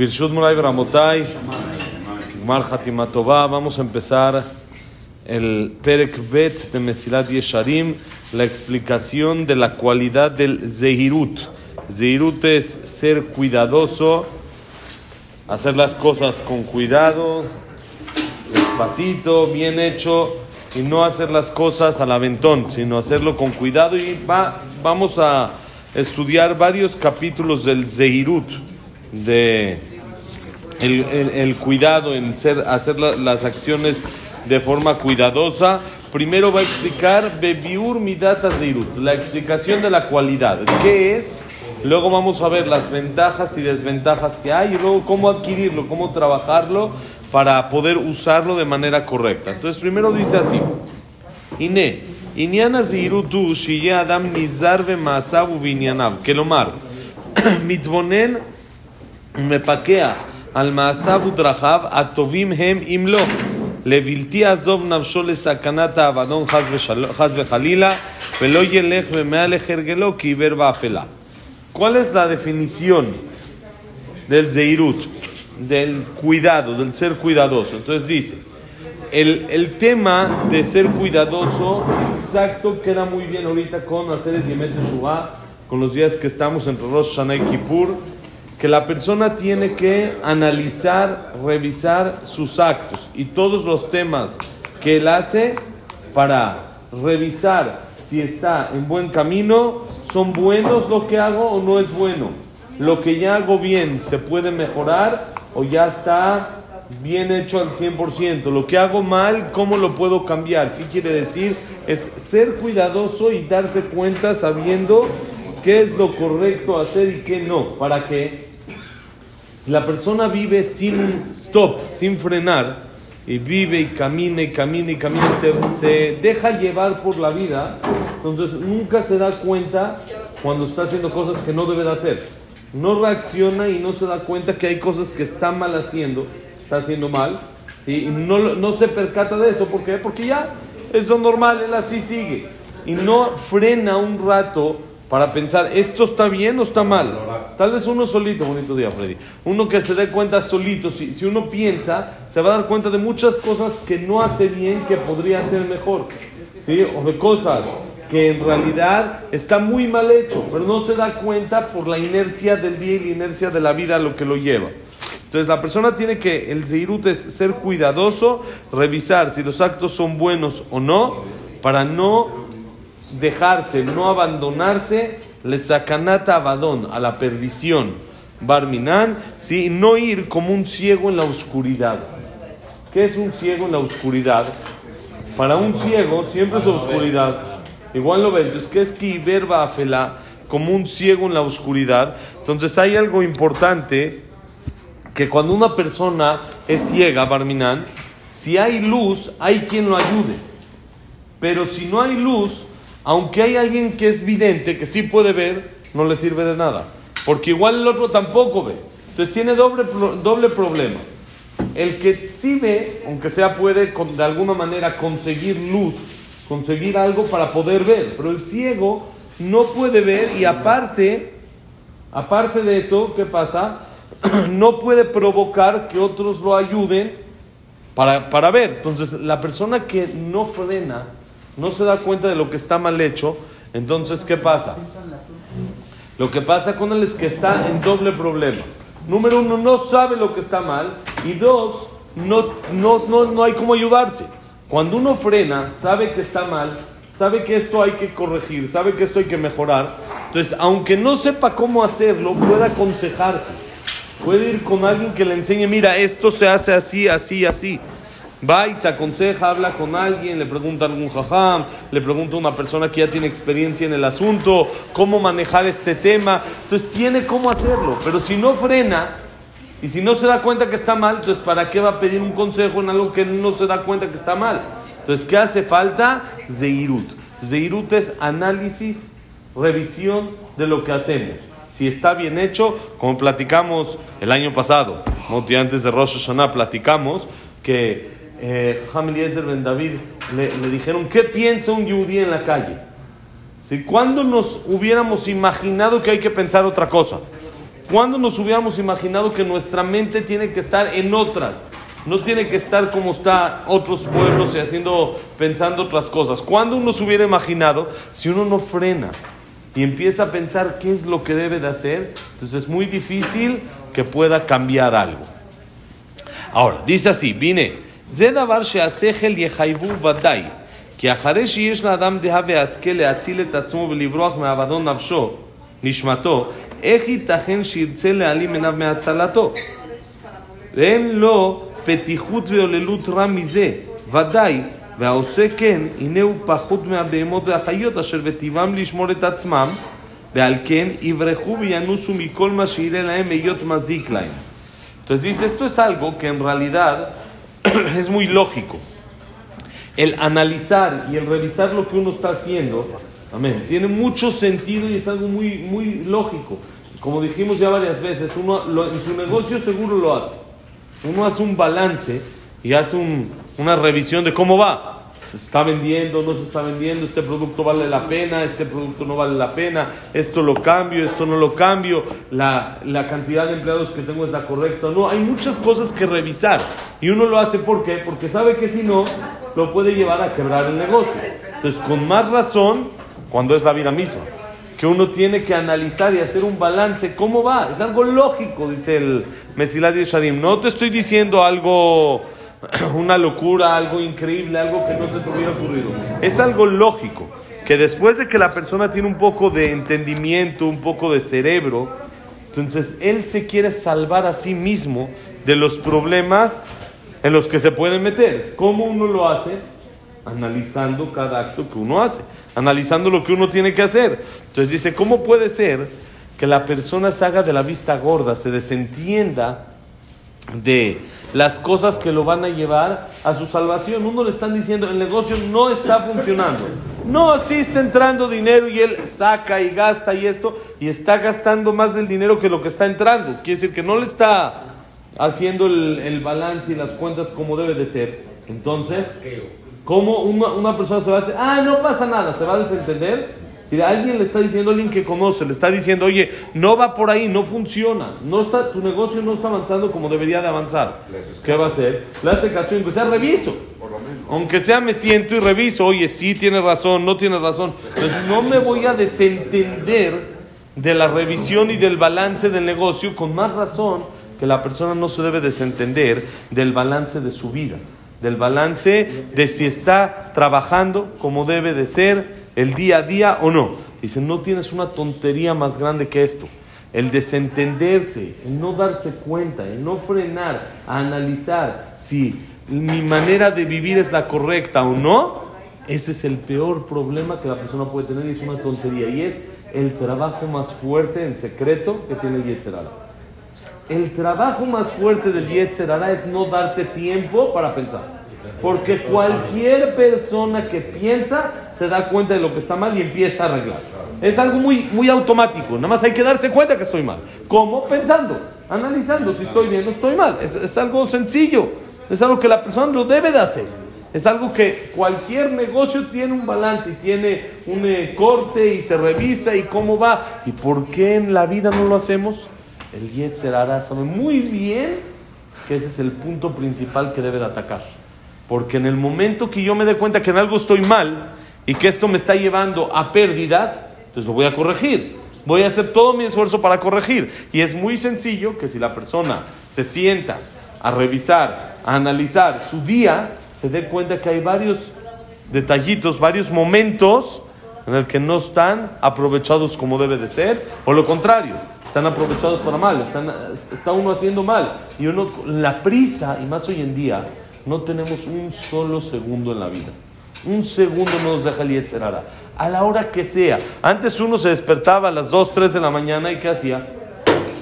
Birshut Murai Bramotay, Mar Hatimatová, vamos a empezar el Perek Bet de Mesilat Yesharim, la explicación de la cualidad del Zehirut. Zehirut es ser cuidadoso, hacer las cosas con cuidado, despacito, bien hecho, y no hacer las cosas al aventón, sino hacerlo con cuidado. Y va, vamos a estudiar varios capítulos del Zehirut, de el, el, cuidado, en ser, hacer las acciones de forma cuidadosa. Primero va a explicar Bebiur Midata Zirut, la explicación de la cualidad. ¿Qué es? Luego vamos a ver las ventajas y desventajas que hay y luego cómo adquirirlo, cómo trabajarlo para poder usarlo de manera correcta. Entonces, primero dice así: Ine, Iniana Zirutu, Shiya Adam Nizar Masabu Kelomar, Mitbonen. מתבונן ומפקח על מעשיו ודרכיו, הטובים הם אם לא. לבלתי יעזוב נפשו לסכנת האבדון חס, ושל... חס וחלילה, ולא ילך במהלך הרגלו כי עיוור באפלה. ¿Cuál es la definición del zeirut? Del cuidado, del ser cuidadoso. Entonces dice, el, el tema de ser cuidadoso, exacto, queda muy bien ahorita con hacer el Yemet Teshuvah, con los días que estamos entre Rosh Hashanah y Kippur, que la persona tiene que analizar, revisar sus actos y todos los temas que él hace para revisar si está en buen camino, son buenos lo que hago o no es bueno. Lo que ya hago bien se puede mejorar o ya está bien hecho al 100%. Lo que hago mal, ¿cómo lo puedo cambiar? ¿Qué quiere decir? Es ser cuidadoso y darse cuenta sabiendo qué es lo correcto hacer y qué no. ¿Para qué? La persona vive sin stop, sin frenar, y vive y camina y camina y camina, se, deja llevar por la vida, entonces nunca se da cuenta cuando está haciendo cosas que no debe de hacer. No reacciona y no se da cuenta que hay cosas que está mal haciendo, está haciendo mal, ¿sí? y no, no se percata de eso. ¿Por qué? Porque ya es lo normal, él así sigue. Y no frena un rato para pensar, ¿esto está bien o está mal? Tal vez uno solito, bonito día Freddy, uno que se dé cuenta solito, si, si uno piensa, se va a dar cuenta de muchas cosas que no hace bien, que podría hacer mejor, ¿sí? O de cosas que en realidad está muy mal hecho, pero no se da cuenta por la inercia del día y la inercia de la vida lo que lo lleva. Entonces la persona tiene que, el zeirut es ser cuidadoso, revisar si los actos son buenos o no, para no dejarse, no abandonarse, le sacanata abadón, a la perdición, barminan, ¿sí? no ir como un ciego en la oscuridad. ¿Qué es un ciego en la oscuridad? Para un ciego siempre es oscuridad. Igual lo ven. Entonces, ¿qué es que verba afela? Como un ciego en la oscuridad. Entonces, hay algo importante que cuando una persona es ciega, Barminan, si hay luz, hay quien lo ayude. Pero si no hay luz, aunque hay alguien que es vidente, que sí puede ver, no le sirve de nada. Porque igual el otro tampoco ve. Entonces tiene doble, doble problema. El que sí ve, aunque sea puede de alguna manera conseguir luz, conseguir algo para poder ver. Pero el ciego no puede ver y aparte, aparte de eso, ¿qué pasa? no puede provocar que otros lo ayuden para, para ver. Entonces, la persona que no frena, no se da cuenta de lo que está mal hecho, entonces, ¿qué pasa? Lo que pasa con él es que está en doble problema. Número uno, no sabe lo que está mal. Y dos, no, no, no, no hay cómo ayudarse. Cuando uno frena, sabe que está mal, sabe que esto hay que corregir, sabe que esto hay que mejorar. Entonces, aunque no sepa cómo hacerlo, puede aconsejarse. Puede ir con alguien que le enseñe, mira, esto se hace así, así, así. Va y se aconseja, habla con alguien, le pregunta a algún jajam, le pregunta a una persona que ya tiene experiencia en el asunto, cómo manejar este tema. Entonces tiene cómo hacerlo. Pero si no frena y si no se da cuenta que está mal, entonces ¿para qué va a pedir un consejo en algo que no se da cuenta que está mal? Entonces, ¿qué hace falta? Zeirut. Zeirut es análisis, revisión de lo que hacemos. Si está bien hecho, como platicamos el año pasado, antes de Rosh Hashanah, platicamos que eh, Jajam Eliezer Ben David le, le dijeron, ¿qué piensa un yudí en la calle? Si cuando nos hubiéramos imaginado que hay que pensar otra cosa? ¿Cuándo nos hubiéramos imaginado que nuestra mente tiene que estar en otras? No tiene que estar como está otros pueblos y haciendo, pensando otras cosas. ¿Cuándo uno se hubiera imaginado si uno no frena y empieza a pensar qué es lo que debe de hacer? Entonces es muy difícil que pueda cambiar algo. Ahora, dice así, vine, Zedavar sheasechel yechayvu vadai, כי אחרי שיש לאדם דעה והשכל להציל את עצמו ולברוח מאבדון נפשו, נשמתו, איך ייתכן שירצה להעלים עיניו מהצלתו? ואין לו פתיחות ועוללות רע מזה, ודאי, והעושה כן, הנה הוא פחות מהבהמות והחיות אשר בטבעם לשמור את עצמם, ועל כן יברחו וינוסו מכל מה שיראה להם היות מזיק להם. Entonces esto es algo que es muy lógico. El analizar y el revisar lo que uno está haciendo, amén, tiene mucho sentido y es algo muy, muy lógico. Como dijimos ya varias veces, uno lo- en su negocio seguro lo hace. Uno hace un balance y hace un- una revisión de cómo va. ¿Se está vendiendo? ¿No se está vendiendo? ¿Este producto vale la pena? ¿Este producto no vale la pena? ¿Esto lo cambio? ¿Esto no lo cambio? ¿La, la cantidad de empleados que tengo es la correcta? No, hay muchas cosas que revisar. Y uno lo hace ¿por qué? Porque sabe que si no, lo puede llevar a quebrar el negocio. Entonces, con más razón, cuando es la vida misma que uno tiene que analizar y hacer un balance. ¿Cómo va? Es algo lógico, dice el Mesilat Yeshadim. No te estoy diciendo algo, una locura, algo increíble, algo que no se te hubiera ocurrido. Es algo lógico, que después de que la persona tiene un poco de entendimiento, un poco de cerebro, entonces él se quiere salvar a sí mismo de los problemas en los que se puede meter. ¿Cómo uno lo hace? Analizando cada acto que uno hace, analizando lo que uno tiene que hacer. Entonces dice, ¿cómo puede ser que la persona se haga de la vista gorda, se desentienda de las cosas que lo van a llevar a su salvación? Uno le están diciendo, el negocio no está funcionando. No, sí está entrando dinero y él saca y gasta y esto, y está gastando más del dinero que lo que está entrando. Quiere decir que no le está haciendo el, el balance y las cuentas como debe de ser. Entonces, ¿cómo una, una persona se va a decir, ah, no pasa nada, se va a desentender? Si alguien le está diciendo, alguien que conoce, le está diciendo, oye, no va por ahí, no funciona, no está, tu negocio no está avanzando como debería de avanzar. ¿Qué va a hacer? Le hace caso y aunque sea reviso. Aunque sea me siento y reviso, oye, sí tiene razón, no tiene razón. Entonces no me voy a desentender de la revisión y del balance del negocio con más razón que la persona no se debe desentender del balance de su vida, del balance de si está trabajando como debe de ser el día a día o no. Dice, no tienes una tontería más grande que esto. El desentenderse, el no darse cuenta, el no frenar, a analizar si mi manera de vivir es la correcta o no, ese es el peor problema que la persona puede tener y es una tontería. Y es el trabajo más fuerte en secreto que tiene el Yetzerara. El trabajo más fuerte del Yetzerara es no darte tiempo para pensar. Porque cualquier persona que piensa se da cuenta de lo que está mal y empieza a arreglar. Es algo muy, muy automático. Nada más hay que darse cuenta que estoy mal. ¿Cómo? Pensando, analizando si estoy bien o estoy mal. Es, es algo sencillo. Es algo que la persona lo debe de hacer. Es algo que cualquier negocio tiene un balance y tiene un eh, corte y se revisa y cómo va. ¿Y por qué en la vida no lo hacemos? El Yetzer Hara sabe muy bien que ese es el punto principal que debe de atacar. Porque en el momento que yo me dé cuenta que en algo estoy mal y que esto me está llevando a pérdidas, entonces lo voy a corregir. Voy a hacer todo mi esfuerzo para corregir. Y es muy sencillo que si la persona se sienta a revisar, a analizar su día, se dé cuenta que hay varios detallitos, varios momentos en el que no están aprovechados como debe de ser, o lo contrario, están aprovechados para mal, están, está uno haciendo mal. Y uno, la prisa, y más hoy en día, no tenemos un solo segundo en la vida. Un segundo no nos deja el Yetzerara. A la hora que sea. Antes uno se despertaba a las 2, 3 de la mañana y ¿qué hacía?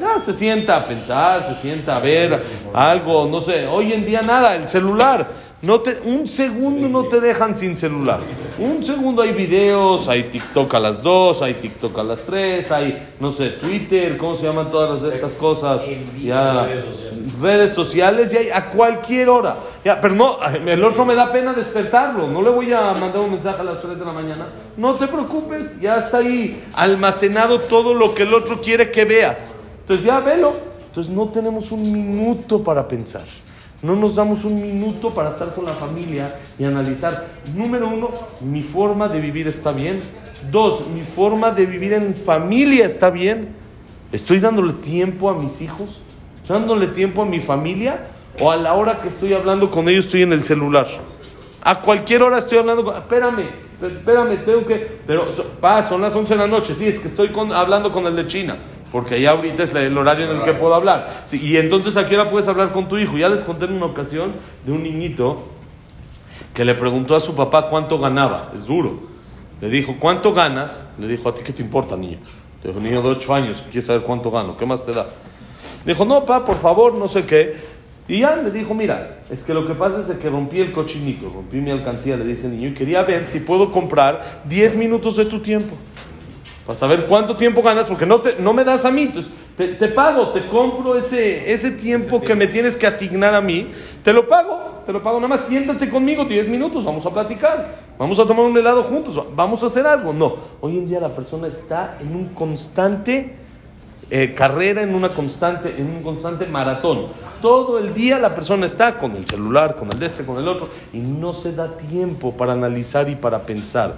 Ya, se sienta a pensar, se sienta a ver algo, no sé. Hoy en día nada, el celular. No te, un segundo no te dejan sin celular. Un segundo hay videos, hay TikTok a las 2, hay TikTok a las 3, hay, no sé, Twitter, ¿cómo se llaman todas estas cosas? Ya, redes sociales y hay a cualquier hora. Ya, pero no, el otro me da pena despertarlo. No le voy a mandar un mensaje a las 3 de la mañana. No te preocupes, ya está ahí almacenado todo lo que el otro quiere que veas. Entonces ya velo. Entonces no tenemos un minuto para pensar. No nos damos un minuto para estar con la familia y analizar. Número uno, mi forma de vivir está bien. Dos, mi forma de vivir en familia está bien. Estoy dándole tiempo a mis hijos. Estoy dándole tiempo a mi familia. O a la hora que estoy hablando con ellos estoy en el celular. A cualquier hora estoy hablando con... Espérame, espérame, tengo que... Pero, pa, son las 11 de la noche. Sí, es que estoy hablando con el de China porque ya ahorita es el horario en el que puedo hablar. y entonces a qué hora puedes hablar con tu hijo. Ya les conté en una ocasión de un niñito que le preguntó a su papá cuánto ganaba. Es duro. Le dijo, ¿cuánto ganas? Le dijo, ¿a ti qué te importa, niño? Le dijo, niño de 8 años, quiere saber cuánto gano, ¿qué más te da? Dijo, no, papá, por favor, no sé qué. Y ya le dijo, mira, es que lo que pasa es que rompí el cochinito, rompí mi alcancía, le dice el niño, y quería ver si puedo comprar 10 minutos de tu tiempo para saber cuánto tiempo ganas, porque no, te, no me das a mí, entonces te, te pago, te compro ese, ese tiempo que me tienes que asignar a mí, te lo pago, te lo pago, nada más siéntate conmigo 10 minutos, vamos a platicar, vamos a tomar un helado juntos, vamos a hacer algo. No, hoy en día la persona está en un constante eh, carrera, en, una constante, en un constante maratón. Todo el día la persona está con el celular, con el de este, con el otro, y no se da tiempo para analizar y para pensar.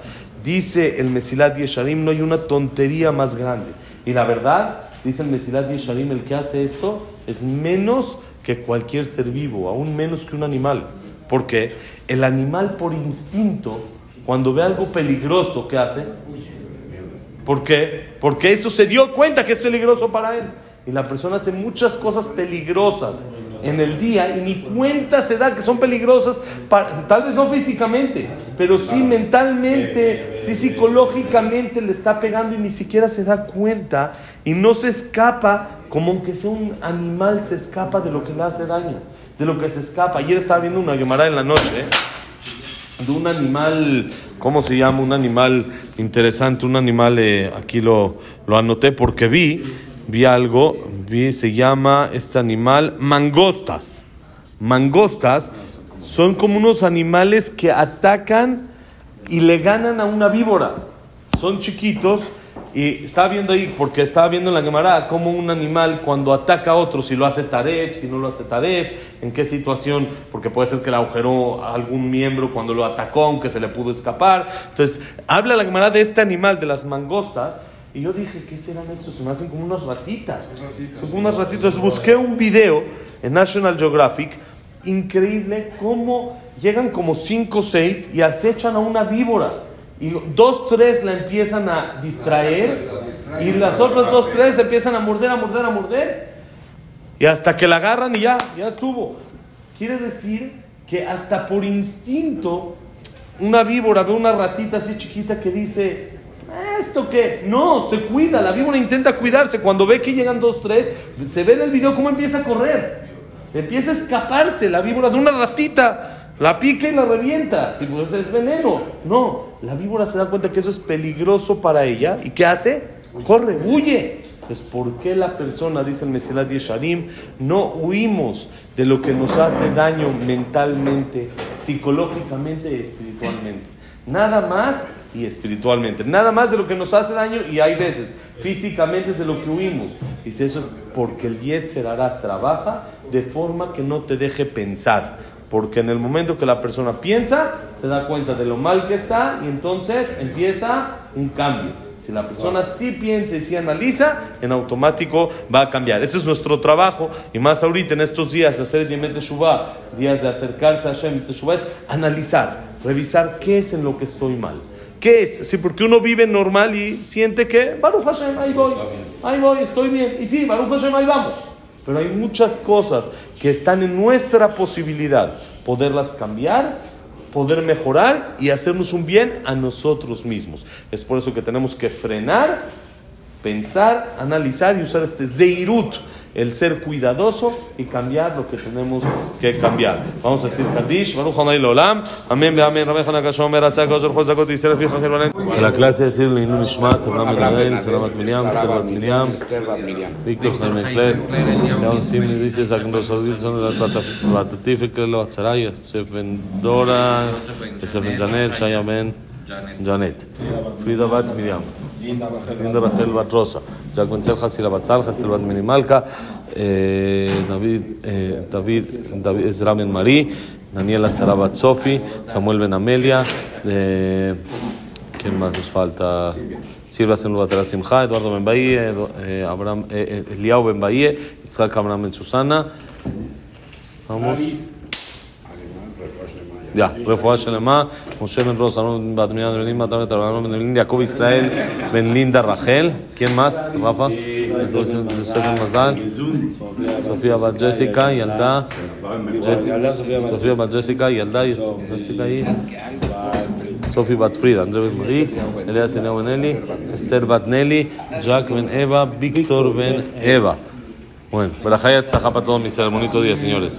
Dice el Mesilat Yesharim, no hay una tontería más grande. Y la verdad, dice el Mesilat Yesharim, el que hace esto es menos que cualquier ser vivo, aún menos que un animal. Porque el animal por instinto, cuando ve algo peligroso, ¿qué hace? ¿Por qué? Porque eso se dio cuenta que es peligroso para él. Y la persona hace muchas cosas peligrosas en el día y ni cuenta se da que son peligrosas, tal vez no físicamente, pero sí mentalmente, sí psicológicamente le está pegando y ni siquiera se da cuenta y no se escapa como aunque sea un animal se escapa de lo que le hace daño, de lo que se escapa. Ayer estaba viendo una llamada en la noche de un animal, ¿cómo se llama? Un animal interesante, un animal, eh, aquí lo, lo anoté porque vi vi algo, vi, se llama este animal mangostas. Mangostas son como unos animales que atacan y le ganan a una víbora. Son chiquitos y estaba viendo ahí, porque estaba viendo en la Gemara cómo un animal cuando ataca a otro, si lo hace Taref, si no lo hace Taref, en qué situación, porque puede ser que le agujeró a algún miembro cuando lo atacó, aunque se le pudo escapar. Entonces, habla la Gemara de este animal, de las mangostas, y yo dije, ¿qué serán estos? Se me hacen como unas ratitas. Son como unas ratitas. Busqué un video en National Geographic, increíble cómo llegan como cinco o seis y acechan a una víbora. Y dos, tres la empiezan a distraer y las otras dos, tres empiezan a morder, a morder, a morder. Y hasta que la agarran y ya, ya estuvo. Quiere decir que hasta por instinto una víbora ve una ratita así chiquita que dice, ¿Esto qué? No, se cuida. La víbora intenta cuidarse. Cuando ve que llegan dos, tres, se ve en el video cómo empieza a correr. Empieza a escaparse la víbora de una ratita. La pica y la revienta. Tipo, es veneno. No, la víbora se da cuenta que eso es peligroso para ella. ¿Y qué hace? Corre, huye. Entonces, ¿por qué la persona, dice el Mesilat Yesharim, no huimos de lo que nos hace daño mentalmente, psicológicamente y espiritualmente? Nada más y espiritualmente. Nada más de lo que nos hace daño y hay veces físicamente es de lo que huimos. Dice eso es porque el Yetzer hará trabaja de forma que no te deje pensar. Porque en el momento que la persona piensa, se da cuenta de lo mal que está y entonces empieza un cambio. Si la persona sí piensa y sí analiza, en automático va a cambiar. Ese es nuestro trabajo y más ahorita en estos días de hacer el Teshuvah, días de acercarse a Hashem Teshuvah, es analizar, revisar qué es en lo que estoy mal. ¿Qué es? Sí, porque uno vive normal y siente que, Baruch Hashem, ahí voy, ahí voy, estoy bien. Y sí, Baruch Hashem, ahí vamos. Pero hay muchas cosas que están en nuestra posibilidad poderlas cambiar poder mejorar y hacernos un bien a nosotros mismos. Es por eso que tenemos que frenar, pensar, analizar y usar este zeirut, el ser cuidadoso y cambiar lo que tenemos que cambiar. Vamos a decir Kadish, Baruch Hanay Lolam, Amén, Amén, Rabbi Hanakashom, Meratzak, Ozer Chol y Seref Yichach Herbanen. Que la clase es decir, Leinu Nishmat, Abraham Benadel, Salamat Miriam, Servat Miriam, Víctor Jaime Kler, Leon Simni, dice Zagndor Sordil, son de la Platatif, Klelo Atzaray, Yosef Ben Dora, Yosef Ben Janet, Shaya Ben Janet, Frida Bat Miriam. Linda Rachel Bat Rosa, Jack Ben Selja, Sila Batzal, Hesel Bat Minimalka, eh, David, eh, David, David Ezra Ben Marí, Daniela Sara Bat Sofi, Samuel Ben Amelia, eh, ¿quién más nos falta? Silva Senlu Batera Simcha, Eduardo Ben Bahía, Eliao Ben Bahía, Itzhak Abraham Ben Susana. Estamos. Ya, רפואה שלמה, משה בן רוס, אהרון בת בנימין בן לימה, תמר תרבנו בן לימין, יעקב ישראל בן לינדה רחל, ¿quién más? רפה, יוסף בן מזל, סופיה בת ג'סיקה, ילדה, סופיה בת ג'סיקה, ילדה, ג'סיקה היא, סופי בת פרידה, אנדרי בן מארי, אליאס אליהו בן אלי, אסתר בת נלי, ג'אק בן אווה, ויקטור בן אווה. Bueno, para Hayat Zahapa todo mi sermonito día, señores.